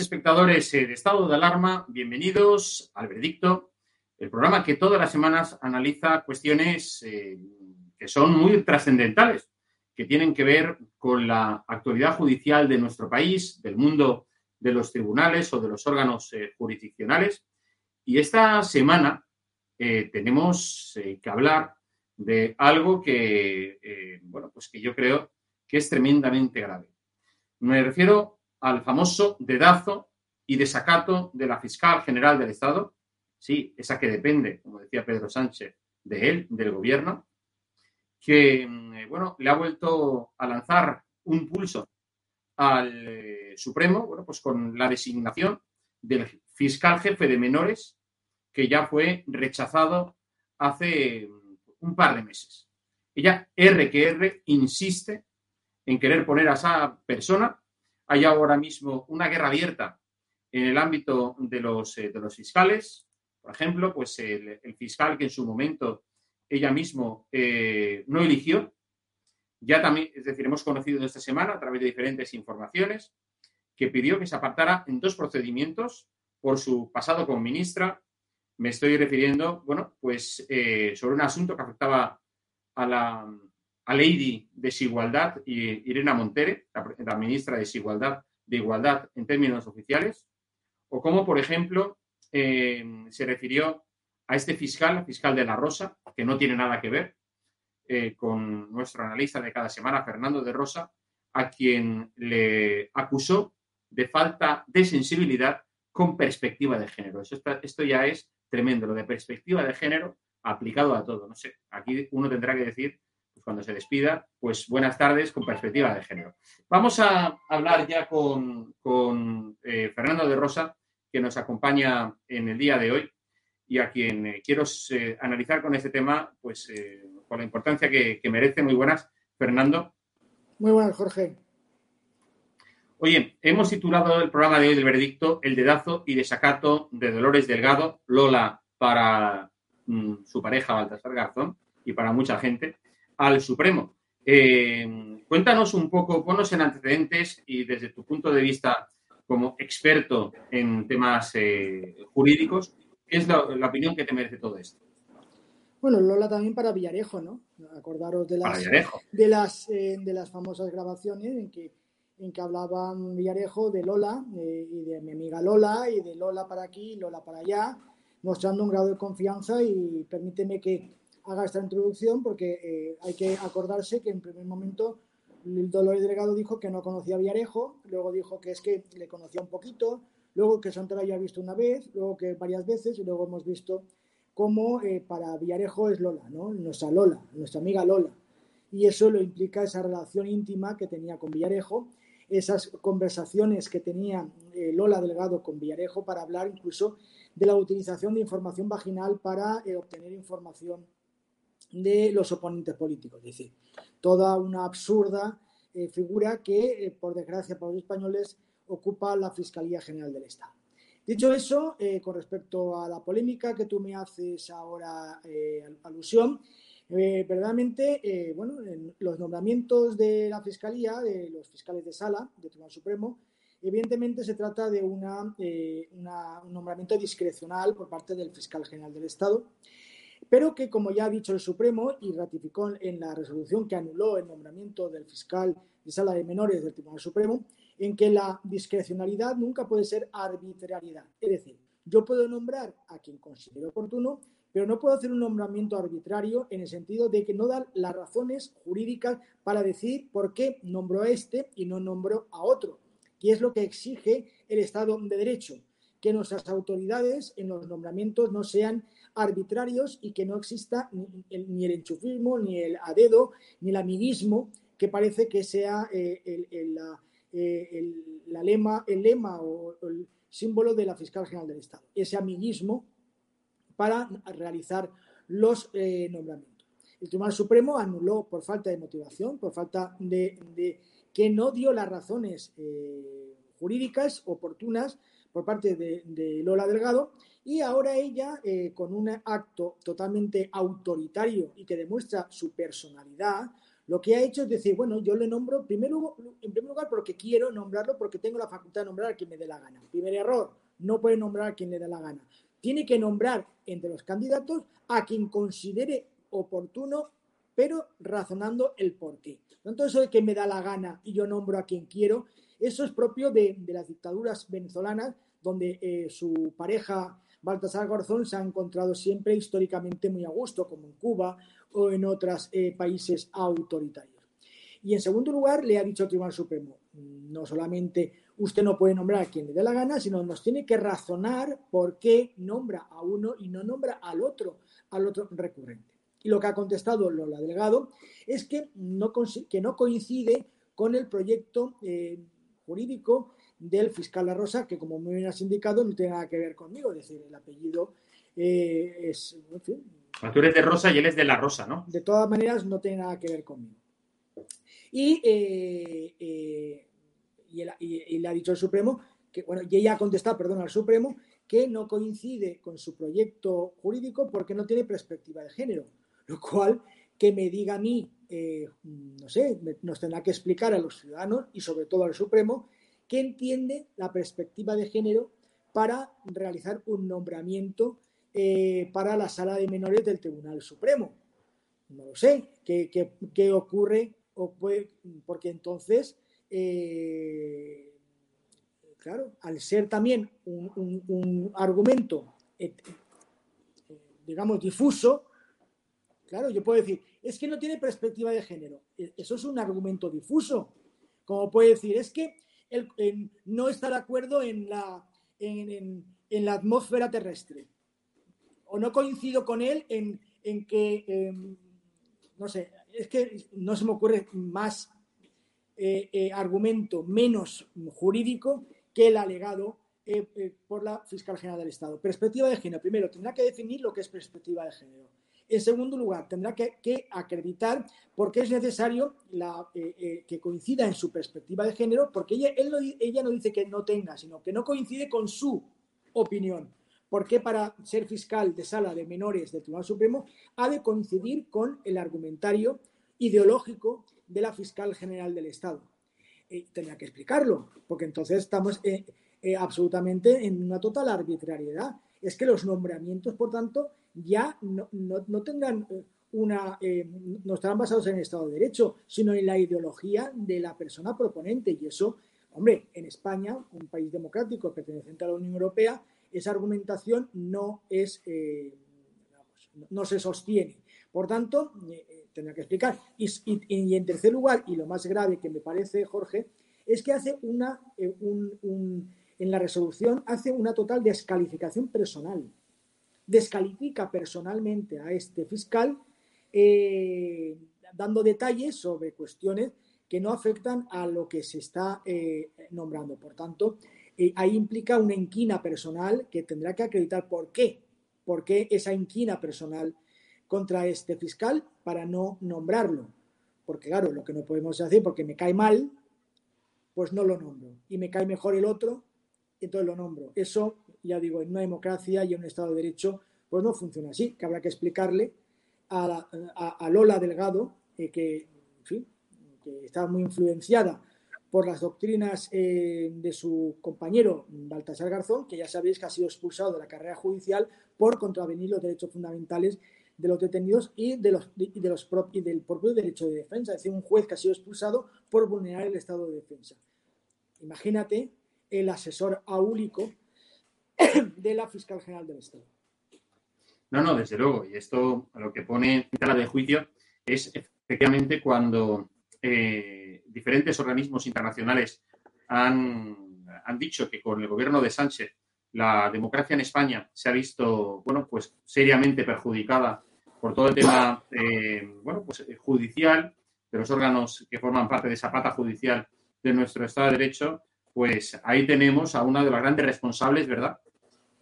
Espectadores eh, de Estado de Alarma, bienvenidos al Veredicto, el programa que todas las semanas analiza cuestiones eh, que son muy trascendentales, que tienen que ver con la actualidad judicial de nuestro país, del mundo de los tribunales o de los órganos eh, jurisdiccionales. Y esta semana tenemos que hablar de algo que, bueno, pues que yo creo que es tremendamente grave. Me refiero al famoso dedazo y desacato de la fiscal general del Estado, sí, esa que depende, como decía Pedro Sánchez, de él, del gobierno, que, mm, bueno, le ha vuelto a lanzar un pulso al eh, Supremo, bueno, pues con la designación del fiscal jefe de menores, que ya fue rechazado hace mm, un par de meses. Ella, R que R, insiste en querer poner a esa persona hay ahora mismo una guerra abierta en el ámbito de los, eh, fiscales. Por ejemplo, pues el, fiscal que en su momento ella mismo eh, no eligió. Ya también, es decir, hemos conocido esta semana a través de diferentes informaciones que pidió que se apartara en dos procedimientos por su pasado como ministra. Me estoy refiriendo, bueno, pues eh, sobre un asunto que afectaba a la, a Lady Desigualdad y Irena Montere, la, ministra de Desigualdad, de Igualdad en términos oficiales, o como, por ejemplo, eh, se refirió a este fiscal, fiscal de la Rosa, que no tiene nada que ver eh, con nuestro analista de cada semana, Fernando de Rosa, a quien le acusó de falta de sensibilidad con perspectiva de género. esto ya es tremendo, lo de perspectiva de género aplicado a todo. No sé, aquí uno tendrá que decir pues cuando se despida, pues buenas tardes con perspectiva de género. Vamos a hablar ya con, eh, Fernando de Rosa, que nos acompaña en el día de hoy y a quien eh, quiero eh, analizar con este tema, pues por la importancia que, que merece. Muy buenas, Fernando. Muy buenas, Jorge. Oye, hemos titulado el programa de hoy del veredicto El dedazo y desacato de Dolores Delgado, Lola para mm, su pareja Baltasar Garzón y para mucha gente, al Supremo. Eh, cuéntanos un poco, ponnos en antecedentes y desde tu punto de vista como experto en temas eh, jurídicos, ¿qué es la, opinión que te merece todo esto? Bueno, Lola también para Villarejo, ¿no? Acordaros de las, de las, eh, de las famosas grabaciones en que en que hablaban Villarejo de Lola y de mi amiga Lola y de Lola para aquí, Lola para allá, mostrando un grado de confianza y permíteme que haga esta introducción porque eh, hay que acordarse que en primer momento el Dolores Delegado dijo que no conocía a Villarejo, luego dijo que es que le conocía un poquito, luego que Santana había visto una vez, luego que varias veces y luego hemos visto cómo eh, para Villarejo es Lola, ¿no? nuestra Lola, nuestra amiga Lola. Y eso lo implica esa relación íntima que tenía con Villarejo esas conversaciones que tenía eh, Lola Delgado con Villarejo para hablar incluso de la utilización de información vaginal para eh, obtener información de los oponentes políticos. Es decir, toda una absurda eh, figura que, por desgracia para los españoles, ocupa la Fiscalía General del Estado. Dicho eso, con respecto a la polémica que tú me haces ahora alusión, eh, verdaderamente, eh, bueno, los nombramientos de la Fiscalía, de los fiscales de sala del Tribunal Supremo, evidentemente se trata de una, eh, un nombramiento discrecional por parte del fiscal general del Estado, pero que, como ya ha dicho el Supremo y ratificó en la resolución que anuló el nombramiento del fiscal de sala de menores del Tribunal Supremo, en que la discrecionalidad nunca puede ser arbitrariedad. Es decir, yo puedo nombrar a quien considero oportuno, pero no puedo hacer un nombramiento arbitrario en el sentido de que no dan las razones jurídicas para decir por qué nombró a este y no nombró a otro. Y es lo que exige el Estado de Derecho, que nuestras autoridades en los nombramientos no sean arbitrarios y que no exista ni el, enchufismo, ni el a dedo, ni el amiguismo, que parece que sea eh, el, eh, la, lema, el lema o el símbolo de la fiscal general del Estado. Ese amiguismo para realizar los eh, nombramientos. El Tribunal Supremo anuló por falta de motivación, por falta de, que no dio las razones jurídicas oportunas por parte de, Lola Delgado y ahora ella, eh, con un acto totalmente autoritario y que demuestra su personalidad, lo que ha hecho es decir, bueno, yo le nombro primero, en primer lugar porque quiero nombrarlo, porque tengo la facultad de nombrar a quien me dé la gana. Primer error, no puede nombrar a quien le dé la gana tiene que nombrar entre los candidatos a quien considere oportuno, pero razonando el por qué. Entonces, eso de que me da la gana y yo nombro a quien quiero, eso es propio de, las dictaduras venezolanas, donde eh, su pareja Baltasar Garzón se ha encontrado siempre históricamente muy a gusto, como en Cuba o en otros eh, países autoritarios. Y en segundo lugar, le ha dicho el Tribunal Supremo, no solamente usted no puede nombrar a quien le dé la gana, sino nos tiene que razonar por qué nombra a uno y no nombra al otro, al otro recurrente. Y lo que ha contestado Lola Delgado es que no, que no coincide con el proyecto eh, jurídico del fiscal La Rosa, que como me has indicado no tiene nada que ver conmigo, es decir, el apellido eh, es... En fin, tú eres de Rosa y él es de La Rosa, ¿no? De todas maneras, no tiene nada que ver conmigo. Y eh, y, le ha dicho el Supremo, que, bueno, y ella ha contestado, perdón, al Supremo, que no coincide con su proyecto jurídico porque no tiene perspectiva de género. Lo cual, que me diga a mí, eh, no sé, nos tendrá que explicar a los ciudadanos y sobre todo al Supremo, que entiende la perspectiva de género para realizar un nombramiento eh, para la sala de menores del Tribunal Supremo. No lo sé, ¿qué, qué, ocurre? O porque entonces eh, claro, al ser también un, argumento, digamos, difuso, claro, yo puedo decir, es que no tiene perspectiva de género. E, eso es un argumento difuso. Como puede decir, es que no está de acuerdo en la, en, la atmósfera terrestre. O no coincido con él en, que, em, no sé, es que no se me ocurre más eh, eh, argumento menos jurídico que el alegado eh, por la fiscal general del Estado. Perspectiva de género. Primero, tendrá que definir lo que es perspectiva de género. En segundo lugar, tendrá que, acreditar por qué es necesario que coincida en su perspectiva de género, porque ella, ella no dice que no tenga, sino que no coincide con su opinión. ¿Por qué para ser fiscal de sala de menores del Tribunal Supremo ha de coincidir con el argumentario ideológico de la fiscal general del Estado? Eh, tendría que explicarlo, porque entonces estamos eh, eh, absolutamente en una total arbitrariedad. Es que los nombramientos, por tanto, ya no, no, tendrán una, no estarán basados en el Estado de Derecho, sino en la ideología de la persona proponente. Y eso, hombre, en España, un país democrático perteneciente a la Unión Europea, esa argumentación no es, eh, no se sostiene. Por tanto, eh, eh, tendrá que explicar. Y, en tercer lugar, y lo más grave que me parece, Jorge, es que hace una, en la resolución, hace una total descalificación personal. Descalifica personalmente a este fiscal, dando detalles sobre cuestiones que no afectan a lo que se está nombrando. Por tanto, eh, ahí implica una inquina personal que tendrá que acreditar por qué, por qué esa inquina personal contra este fiscal para no nombrarlo. Porque claro, lo que no podemos hacer, porque me cae mal, pues no lo nombro. Y me cae mejor el otro, entonces lo nombro. Eso, ya digo, en una democracia y en un Estado de Derecho, pues no funciona así, que habrá que explicarle a, Lola Delgado, eh, que, que está muy influenciada por las doctrinas eh, de su compañero Baltasar Garzón, que ya sabéis que ha sido expulsado de la carrera judicial por contravenir los derechos fundamentales de los detenidos y, de los, de los del propio derecho de defensa. Es decir, un juez que ha sido expulsado por vulnerar el estado de defensa. Imagínate el asesor aúlico de la fiscal general del Estado. No, no, desde luego. Y esto lo que pone en tela de juicio es efectivamente cuando eh, diferentes organismos internacionales han, han dicho que con el gobierno de Sánchez la democracia en España se ha visto, bueno, pues seriamente perjudicada por todo el tema, eh, bueno, pues eh, judicial, de los órganos que forman parte de esa pata judicial de nuestro Estado de Derecho, pues ahí tenemos a una de las grandes responsables, ¿verdad?,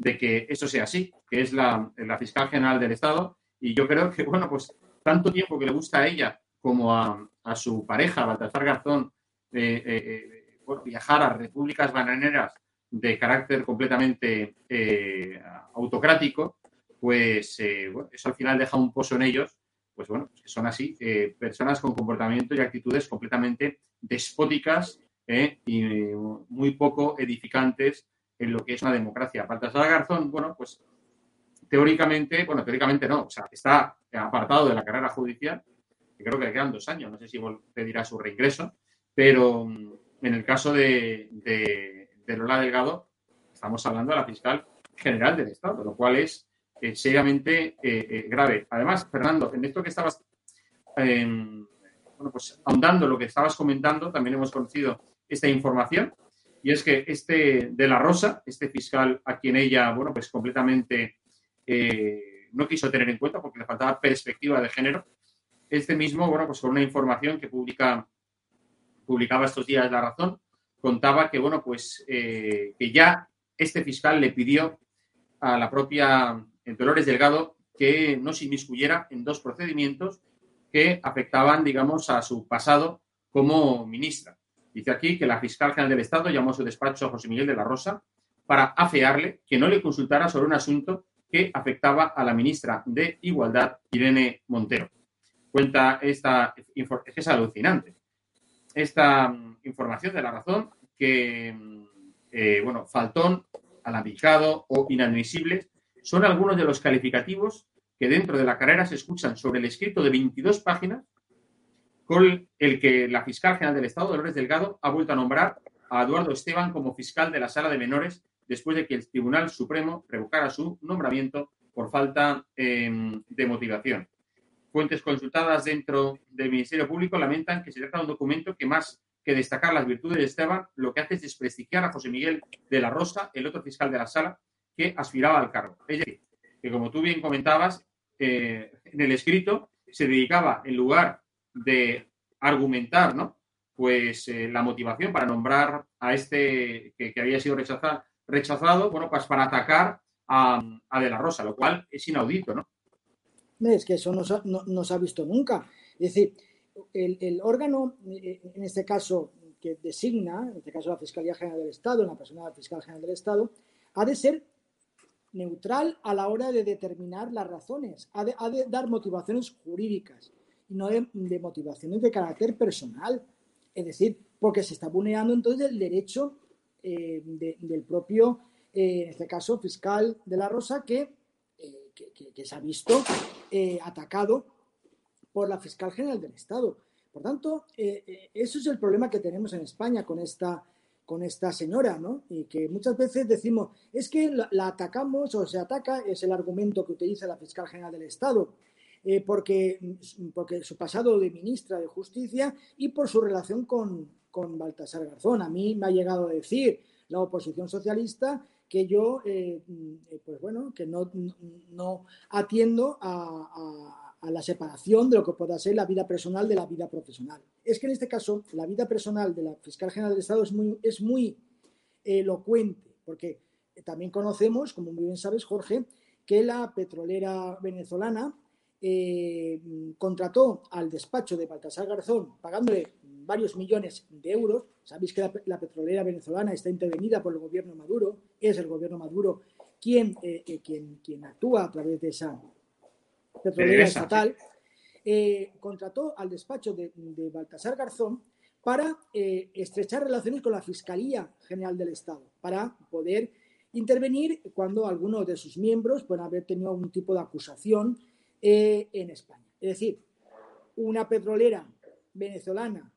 de que eso sea así, que es la, fiscal general del Estado. Y yo creo que, bueno, pues tanto tiempo que le gusta a ella como a, su pareja, Baltasar Garzón, eh, eh, eh, viajar a repúblicas bananeras de carácter completamente autocrático, pues eso al final deja un pozo en ellos, pues bueno, que son así, personas con comportamiento y actitudes completamente despóticas y muy poco edificantes en lo que es una democracia. Baltasar Garzón, bueno, pues teóricamente, bueno, teóricamente no, o sea, está apartado de la carrera judicial, creo que le quedan dos años, no sé si pedirá su reingreso, pero mm, en el caso de, de, Lola Delgado, estamos hablando de la fiscal general del Estado, lo cual es eh, seriamente eh, eh, grave. Además, Fernando, en esto que estabas, em, bueno, pues ahondando lo que estabas comentando, también hemos conocido esta información, y es que este de la Rosa, este fiscal a quien ella, bueno, pues completamente no quiso tener en cuenta porque le faltaba perspectiva de género, este mismo, bueno, pues con una información que publica, publicaba estos días La Razón, contaba que, bueno, pues eh, que ya este fiscal le pidió a la propia Dolores Delgado que no se inmiscuyera en dos procedimientos que afectaban, digamos, a su pasado como ministra. Dice aquí que la fiscal general del Estado llamó a su despacho a José Miguel de la Rosa para afearle que no le consultara sobre un asunto que afectaba a la ministra de Igualdad, Irene Montero. Cuenta esta, es alucinante, esta mm, información de la razón que, mm, eh, bueno, faltón, alambicado o inadmisible son algunos de los calificativos que dentro de la carrera se escuchan sobre el escrito de 22 páginas con el que la fiscal general del Estado, Dolores Delgado, ha vuelto a nombrar a Eduardo Esteban como fiscal de la sala de menores después de que el Tribunal Supremo revocara su nombramiento por falta em, de motivación. Fuentes consultadas dentro del Ministerio Público lamentan que se trata de un documento que más que destacar las virtudes de Esteban, lo que hace es desprestigiar a José Miguel de la Rosa, el otro fiscal de la sala, que aspiraba al cargo. Es que como tú bien comentabas, eh, en el escrito se dedicaba, en lugar de argumentar, ¿no? Pues eh, la motivación para nombrar a este que, había sido rechazado, rechazado, bueno, pues para atacar a, De la Rosa, lo cual es inaudito, ¿no? Es que eso no, no, se ha visto nunca. Es decir, el, el, órgano, eh, en este caso, que designa, en este caso la Fiscalía General del Estado, en la persona del Fiscal General del Estado, ha de ser neutral a la hora de determinar las razones, ha de, dar motivaciones jurídicas no de, motivaciones de carácter personal. Es decir, porque se está vulnerando entonces el derecho eh, del propio, eh, en este caso, fiscal de la Rosa, que, eh, que se ha visto atacado por la fiscal general del Estado. Por tanto, eso es el problema que tenemos en España con esta con esta señora, ¿no? Y que muchas veces decimos, es que la, atacamos o se ataca, es el argumento que utiliza la fiscal general del Estado, eh, porque, porque su pasado de ministra de Justicia y por su relación con, con Baltasar Garzón. A mí me ha llegado a decir la oposición socialista que yo, eh, pues bueno, que no, no atiendo a a la separación de lo que pueda ser la vida personal de la vida profesional. Es que en este caso la vida personal de la fiscal general del Estado es muy, es muy elocuente, porque también conocemos, como muy bien sabes, Jorge, que la petrolera venezolana eh, contrató al despacho de Baltasar Garzón pagándole varios millones de euros. Sabéis que la, petrolera venezolana está intervenida por el gobierno Maduro, es el gobierno Maduro quien, eh, eh, quien, quien actúa a través de esa petrolera estatal, eh, contrató al despacho de, Baltasar Garzón para estrechar relaciones con la Fiscalía General del Estado, para poder intervenir cuando algunos de sus miembros pueden haber tenido algún tipo de acusación eh, en España. Es decir, una petrolera venezolana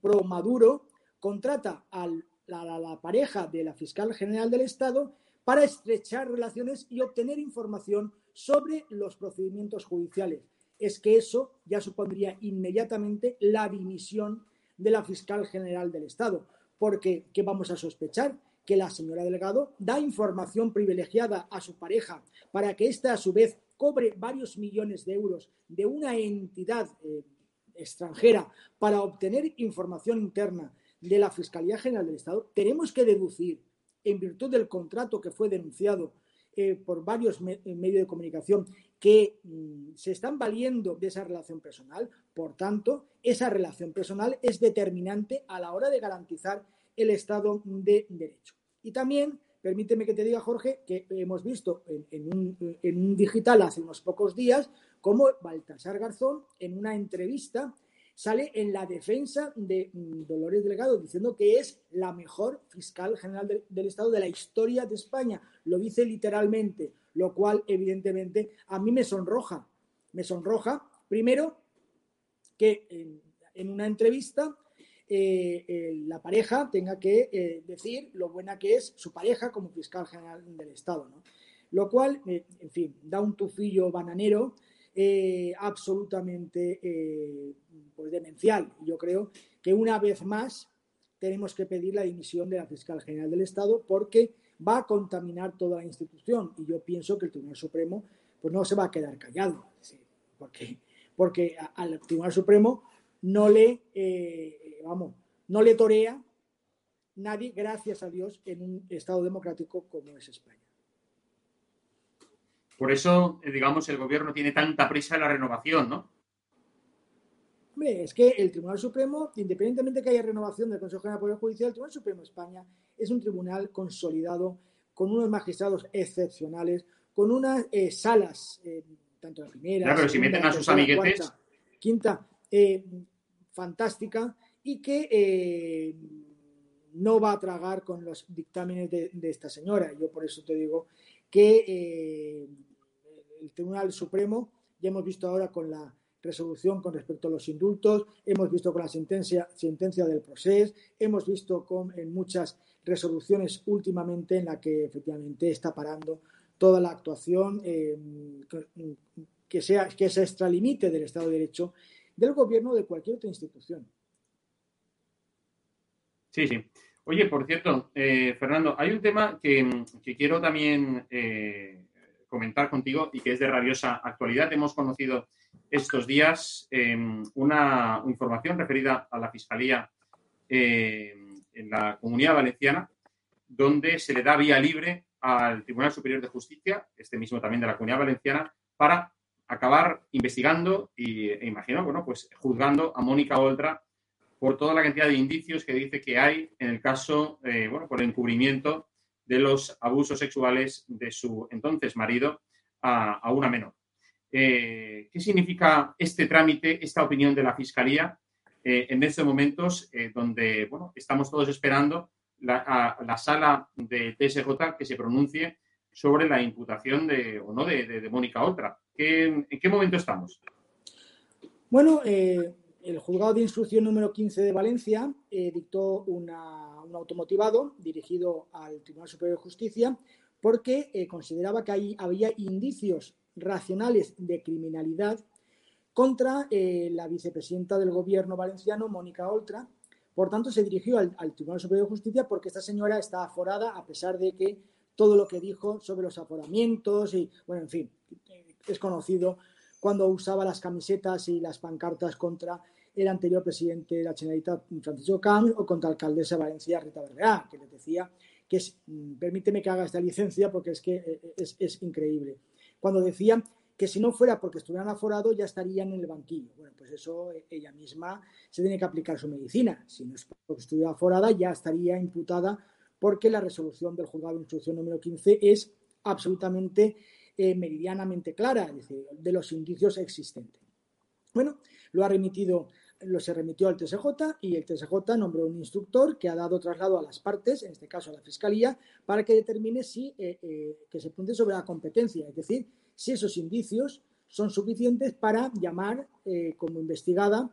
pro, Maduro contrata a la pareja de la fiscal general del Estado para estrechar relaciones y obtener información sobre los procedimientos judiciales. Es que eso ya supondría inmediatamente la dimisión de la fiscal general del Estado, porque ¿qué vamos a sospechar? Que la señora Delgado da información privilegiada a su pareja para que ésta a su vez cobre varios millones de euros de una entidad eh, extranjera para obtener información interna de la Fiscalía General del Estado, tenemos que deducir, en virtud del contrato que fue denunciado eh, por varios eh, medios de comunicación que mm, se están valiendo de esa relación personal. Por tanto, esa relación personal es determinante a la hora de garantizar el Estado de Derecho. Y también, permíteme que te diga, Jorge, que hemos visto en, un, digital hace unos pocos días cómo Baltasar Garzón, en una entrevista, sale en la defensa de mm, Dolores Delgado diciendo que es la mejor fiscal general del Estado de la historia de España. Lo dice literalmente, lo cual evidentemente a mí me sonroja. Me sonroja, primero, que en, una entrevista eh, la pareja tenga que eh, decir lo buena que es su pareja como fiscal general del Estado. Lo cual, eh, en fin, da un tufillo bananero absolutamente pues demencial. Yo creo que una vez más tenemos que pedir la dimisión de la fiscal general del Estado porque va a contaminar toda la institución y yo pienso que el Tribunal Supremo pues no se va a quedar callado porque porque al Tribunal Supremo no le eh, vamos no le torea nadie gracias a Dios en un Estado democrático como es España. Por eso, eh, digamos, el gobierno tiene tanta prisa en la renovación, ¿no? Hombre, es que el Tribunal Supremo, independientemente de que haya renovación del Consejo General del Poder Judicial, el Tribunal Supremo de España es un tribunal consolidado, con unos magistrados excepcionales, con unas eh, salas, eh, tanto la primera. Claro, pero si meten a sus amiguetes. quinta, fantástica, y que no va a tragar con los dictámenes de, esta señora. Yo por eso te digo que el Tribunal Supremo, ya hemos visto ahora con la resolución con respecto a los indultos, hemos visto con la sentencia, sentencia del proceso, hemos visto con, en muchas resoluciones últimamente en la que efectivamente está parando toda la actuación eh, que, sea, que extralimite del Estado de Derecho del gobierno de cualquier otra institución. Sí, sí. Oye, por cierto, eh, Fernando, hay un tema que, quiero también eh, comentar contigo y que es de rabiosa actualidad. Hemos conocido estos días em, una información referida a la Fiscalía em, en la Comunidad Valenciana, donde se le da vía libre al Tribunal Superior de Justicia, este mismo también de la Comunidad Valenciana, para acabar investigando y, e imagino, bueno, pues juzgando a Mónica Oltra por toda la cantidad de indicios que dice que hay en el caso, eh, bueno, por el encubrimiento de los abusos sexuales de su entonces marido a, una menor. Eh, ¿Qué significa este trámite, esta opinión de la Fiscalía eh, en estos momentos donde, bueno, estamos todos esperando la, la sala de TSJ que se pronuncie sobre la imputación de, o no de, Mónica Oltra? ¿En qué momento estamos? Bueno, el juzgado de instrucción número 15 de Valencia eh, dictó un automotivado dirigido al Tribunal Superior de Justicia porque eh, consideraba que ahí había indicios racionales de criminalidad contra eh, la vicepresidenta del gobierno valenciano, Mónica Oltra. Por tanto, se dirigió al, al, Tribunal Superior de Justicia porque esta señora está aforada a pesar de que todo lo que dijo sobre los aforamientos y, bueno, en fin, es conocido cuando usaba las camisetas y las pancartas contra el anterior presidente de la Generalitat, Francisco Camps, o contra la alcaldesa de Valencia, Rita Berreá, que le decía que es, mm, permíteme que haga esta licencia porque es que eh, eh, es, increíble. Cuando decía que si no fuera porque estuvieran aforados ya estarían en el banquillo. Bueno, pues eso eh, ella misma se tiene que aplicar su medicina. Si no es porque estuviera aforada, ya estaría imputada porque la resolución del juzgado de instrucción número 15 es absolutamente eh, meridianamente clara, de los indicios existentes. Bueno, lo ha remitido, lo se remitió al TSJ y el TSJ nombró un instructor que ha dado traslado a las partes, en este caso a la Fiscalía, para que determine si eh, eh, que se punte sobre la competencia, es decir, si esos indicios son suficientes para llamar como investigada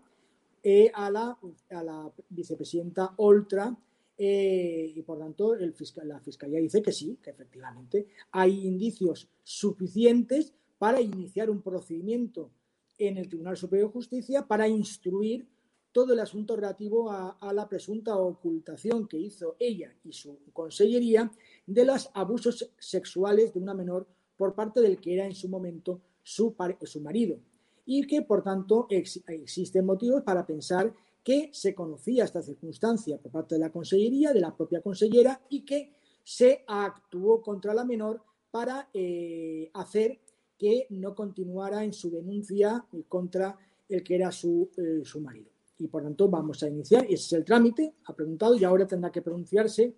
a la, a, la, vicepresidenta Oltra eh, y por tanto el fiscal, la Fiscalía dice que sí, que efectivamente hay indicios suficientes para iniciar un procedimiento en el Tribunal Superior de Justicia para instruir todo el asunto relativo a, la presunta ocultación que hizo ella y su consellería de los abusos sexuales de una menor por parte del que era en su momento su, su marido. Y que por tanto existen motivos para pensar que se conocía esta circunstancia por parte de la Consellería, de la propia consellera, y que se actuó contra la menor para eh, hacer que no continuara en su denuncia contra el que era su, eh, su marido. Y por tanto vamos a iniciar, ese es el trámite, ha preguntado y ahora tendrá que pronunciarse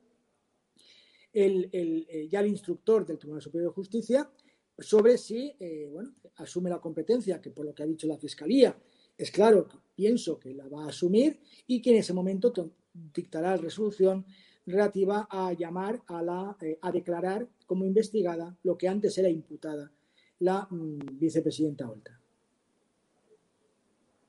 el, eh, ya el instructor del Tribunal Superior de Justicia sobre si bueno, asume la competencia, que por lo que ha dicho la Fiscalía, es claro, pienso que la va a asumir y que en ese momento dictará resolución relativa a llamar a, la, eh, a declarar como investigada lo que antes era imputada la mm, vicepresidenta Olta.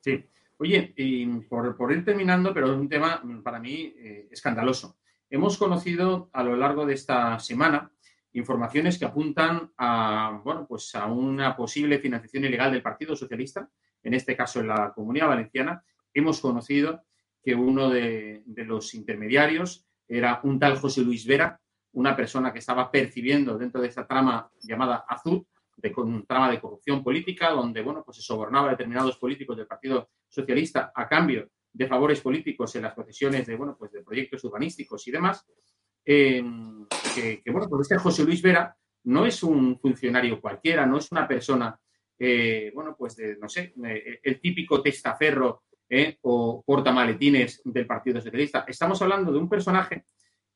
Sí. Oye, y por, ir terminando, pero es un tema mm, para mí eh, escandaloso. Hemos conocido a lo largo de esta semana informaciones que apuntan a, bueno, pues a una posible financiación ilegal del Partido Socialista en este caso en la Comunidad Valenciana, hemos conocido que uno de, los intermediarios era un tal José Luis Vera, una persona que estaba percibiendo dentro de esta trama llamada Azul, de trama de corrupción política, donde bueno, pues se sobornaba a determinados políticos del Partido Socialista a cambio de favores políticos en las procesiones de, bueno, pues de proyectos urbanísticos y demás. Eh, que, bueno, pues este José Luis Vera no es un funcionario cualquiera, no es una persona eh, bueno, pues no sé, eh, el típico testaferro eh, o portamaletines del Partido Socialista. Estamos hablando de un personaje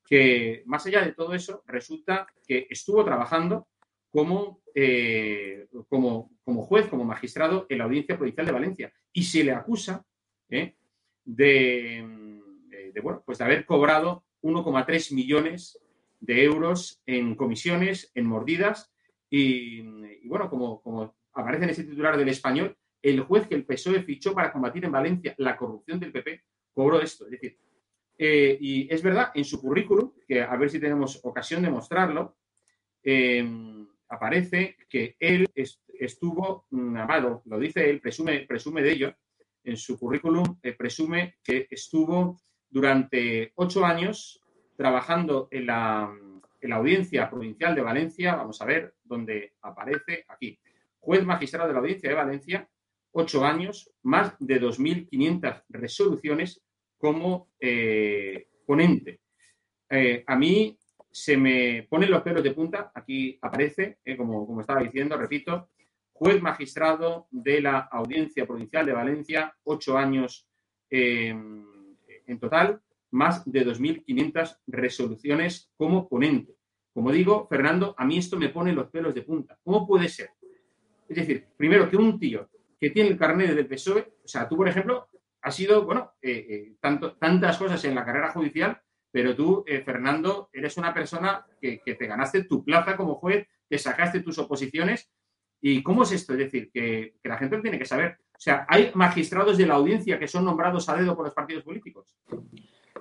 que, más allá de todo eso, resulta que estuvo trabajando como, como, como juez, como magistrado en la Audiencia Provincial de Valencia. Y se le acusa de, de, bueno, pues de haber cobrado 1,3 millones de euros en comisiones, en mordidas y, bueno, como aparece en ese titular del español, el juez que el PSOE fichó para combatir en Valencia la corrupción del PP cobró esto. Es decir, eh, y es verdad, en su currículum, que a ver si tenemos ocasión de mostrarlo, em, aparece que él estuvo, mm, amado, lo dice él, presume, presume de ello, en su currículum eh, presume que estuvo durante ocho años trabajando en la, en la Audiencia Provincial de Valencia, vamos a ver dónde aparece aquí. Juez magistrado de la Audiencia de Valencia, ocho años, más de 2.500 resoluciones como eh, ponente. Eh, a mí se me ponen los pelos de punta, aquí aparece, eh, como, como estaba diciendo, repito, juez magistrado de la Audiencia Provincial de Valencia, ocho años en total, más de 2.500 resoluciones como ponente. Como digo, Fernando, a mí esto me pone los pelos de punta. ¿Cómo puede ser? Es decir, primero que un tío que tiene el carnet del PSOE, o sea, tú, por ejemplo, has sido, bueno, eh, eh, tantas cosas en la carrera judicial, pero tú, eh, Fernando, eres una persona que, te ganaste tu plaza como juez, que sacaste tus oposiciones. ¿Y cómo es esto? Es decir, que, la gente tiene que saber. O sea, ¿hay magistrados de la audiencia que son nombrados a dedo por los partidos políticos?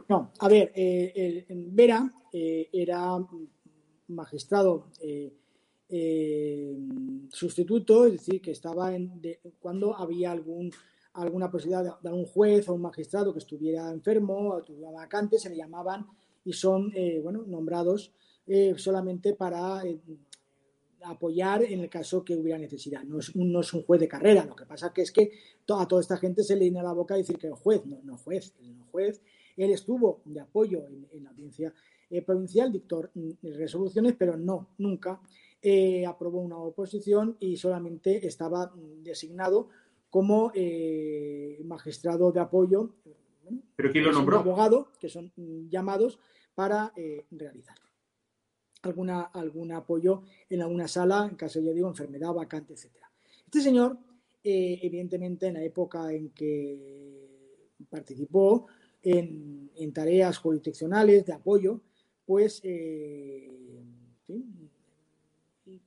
No, a ver, Vera era magistrado sustituto, es decir, que estaba en, cuando había algún alguna posibilidad de, un juez o un magistrado que estuviera enfermo o tuviera vacante, se le llamaban y son bueno nombrados solamente para apoyar en el caso que hubiera necesidad. No es, un, no es un juez de carrera, lo que pasa que es que a toda esta gente se le llena la boca decir que el juez, no, no juez, no juez, él estuvo de apoyo en, la audiencia eh, provincial, dictó mm, resoluciones, pero no, nunca eh, aprobó una oposición y solamente estaba mm, designado como eh, magistrado de apoyo. ¿Pero quién lo nombró? abogado, que son mm, llamados para realizar alguna, algún apoyo en alguna sala, en caso, yo digo, enfermedad, vacante, etc. Este señor, evidentemente, en la época en que participó, en, tareas jurisdiccionales de apoyo, pues eh,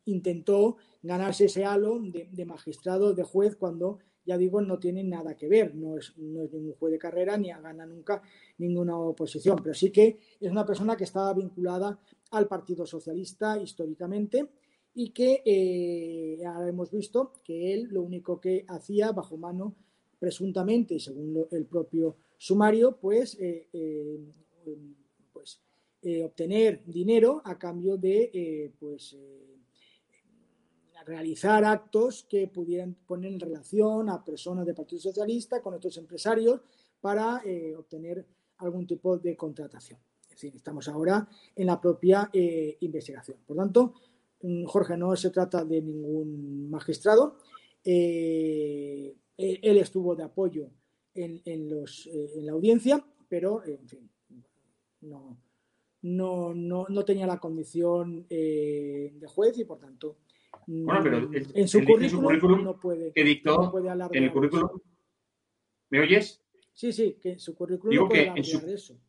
intentó ganarse ese halo de, magistrado, de juez, cuando, ya digo, no tiene nada que ver, no es, ningún juez de carrera ni gana nunca ninguna oposición, pero sí que es una persona que estaba vinculada al Partido Socialista históricamente y que eh, ahora hemos visto que él lo único que hacía bajo mano presuntamente y según el propio sumario, pues, eh, eh, pues obtener dinero a cambio de pues, realizar actos que pudieran poner en relación a personas del Partido Socialista con otros empresarios para obtener algún tipo de contratación. Es decir, estamos ahora en la propia investigación. Por tanto, mm, Jorge, no se trata de ningún magistrado. él estuvo de apoyo en, eh, la audiencia, pero, en fin, no, no, tenía la condición eh, de juez y, por tanto, en, su currículum, no puede, que dictó, en el currículum. ¿Me oyes? Sí, sí, que en su currículum no puede hablar de eso.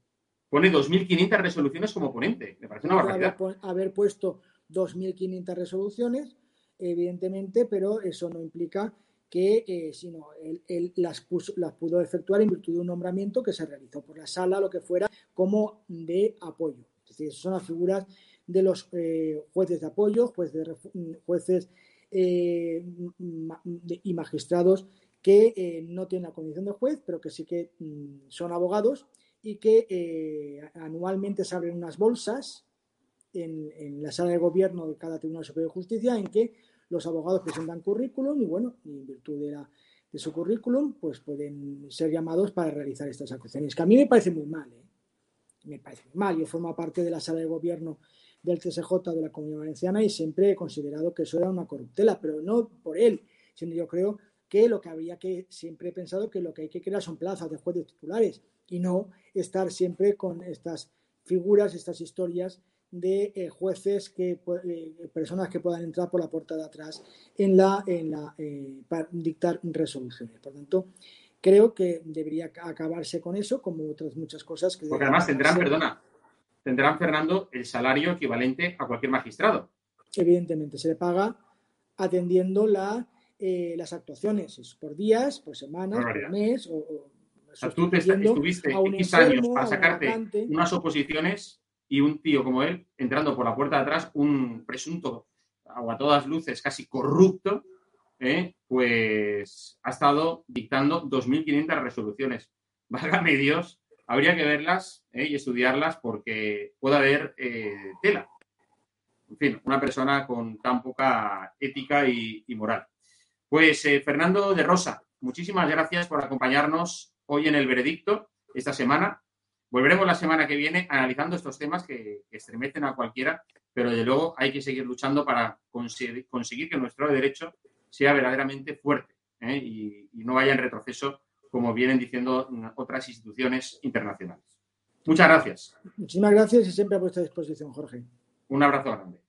Pone 2.500 resoluciones como ponente. Me parece una barbaridad. Haber, haber puesto 2.500 resoluciones, evidentemente, pero eso no implica que eh, sino él, las, las, pudo efectuar en virtud de un nombramiento que se realizó por la sala, lo que fuera, como de apoyo. Es decir, son las figuras de los eh, jueces de apoyo, jueces, jueces eh, y magistrados que no tienen la condición de juez, pero que sí que mm, son abogados y que anualmente se abren unas bolsas en, la sala de gobierno de cada Tribunal Superior de Justicia en que los abogados presentan currículum y bueno, en virtud de, la, de su currículum, pues pueden ser llamados para realizar estas acusaciones, que a mí me parece muy mal, ¿eh? me parece muy mal. Yo formo parte de la sala de gobierno del CSJ de la Comunidad Valenciana y siempre he considerado que eso era una corruptela, pero no por él, sino yo creo que lo que había que, siempre he pensado que lo que hay que crear son plazas de jueces titulares y no estar siempre con estas figuras, estas historias de eh, jueces que eh, personas que puedan entrar por la puerta de atrás en la, en la eh, para dictar resoluciones. Por tanto, creo que debería acabarse con eso, como otras muchas cosas que. Porque además tendrán, perdona, tendrán Fernando el salario equivalente a cualquier magistrado. Evidentemente, se le paga atendiendo la, las actuaciones, por días, por semanas, por mes o, tú estuviste X años para sacarte unas oposiciones y un tío como él, entrando por la puerta de atrás, un presunto, o a todas luces, casi corrupto, ¿eh? pues ha estado dictando 2.500 resoluciones. Válgame Dios, habría que verlas ¿eh? y estudiarlas porque puede haber eh, tela. en fin, una persona con tan poca ética y, moral. Pues eh, Fernando de Rosa, muchísimas gracias por acompañarnos hoy en el veredicto esta semana. Volveremos la semana que viene analizando estos temas que, estremecen a cualquiera, pero de luego hay que seguir luchando para conseguir, que nuestro derecho sea verdaderamente fuerte ¿eh? y, no vaya en retroceso como vienen diciendo otras instituciones internacionales. Muchas gracias. Muchísimas gracias y siempre a vuestra disposición, Jorge. Un abrazo grande.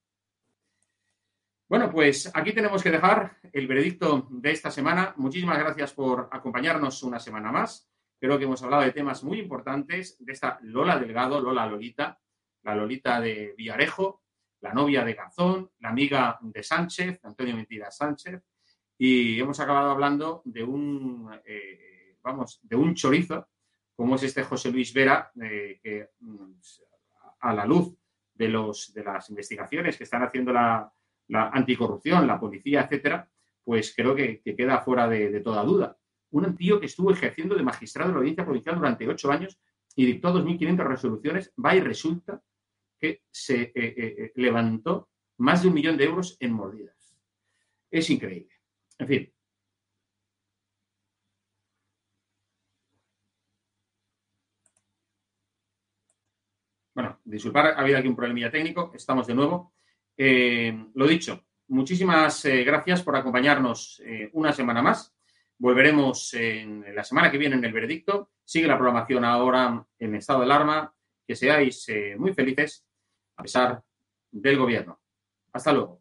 Bueno, pues aquí tenemos que dejar el veredicto de esta semana. Muchísimas gracias por acompañarnos una semana más. Creo que hemos hablado de temas muy importantes de esta Lola Delgado, Lola Lolita, la Lolita de Villarejo, la novia de Gazón, la amiga de Sánchez, Antonio Mentira Sánchez, y hemos acabado hablando de un, eh, vamos, de un chorizo, como es este José Luis Vera, eh, que mm, a la luz de, los, de las investigaciones que están haciendo la, anticorrupción, la policía, etcétera, pues creo que, queda fuera de, toda duda. Un tío que estuvo ejerciendo de magistrado en la audiencia policial durante ocho años y dictó 2.500 resoluciones, va y resulta que se eh, eh, levantó más de un millón de euros en mordidas. Es increíble. En fin, Bueno, disculpar, ha habido aquí un problemilla técnico, estamos de nuevo. Eh, lo dicho, muchísimas eh, gracias por acompañarnos eh, una semana más. Volveremos en, la semana que viene en el veredicto. Sigue la programación ahora en estado de alarma. Que seáis muy felices a pesar del gobierno. Hasta luego.